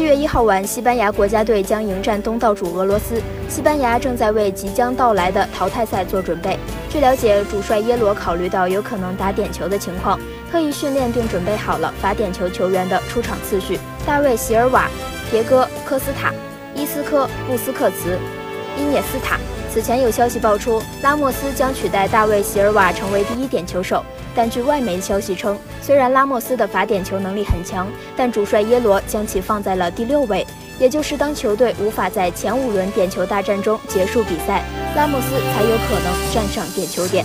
七月一号晚，西班牙国家队将迎战东道主俄罗斯。西班牙正在为即将到来的淘汰赛做准备。据了解，主帅耶罗考虑到有可能打点球的情况，特意训练并准备好了罚点球球员的出场次序：大卫·席尔瓦、迭戈·科斯塔、伊斯科·布斯克茨、伊涅斯塔。此前有消息爆出，拉莫斯将取代大卫·席尔瓦成为第一点球手。但据外媒消息称，虽然拉莫斯的罚点球能力很强，但主帅耶罗将其放在了第六位，也就是当球队无法在前五轮点球大战中结束比赛，拉莫斯才有可能站上点球点。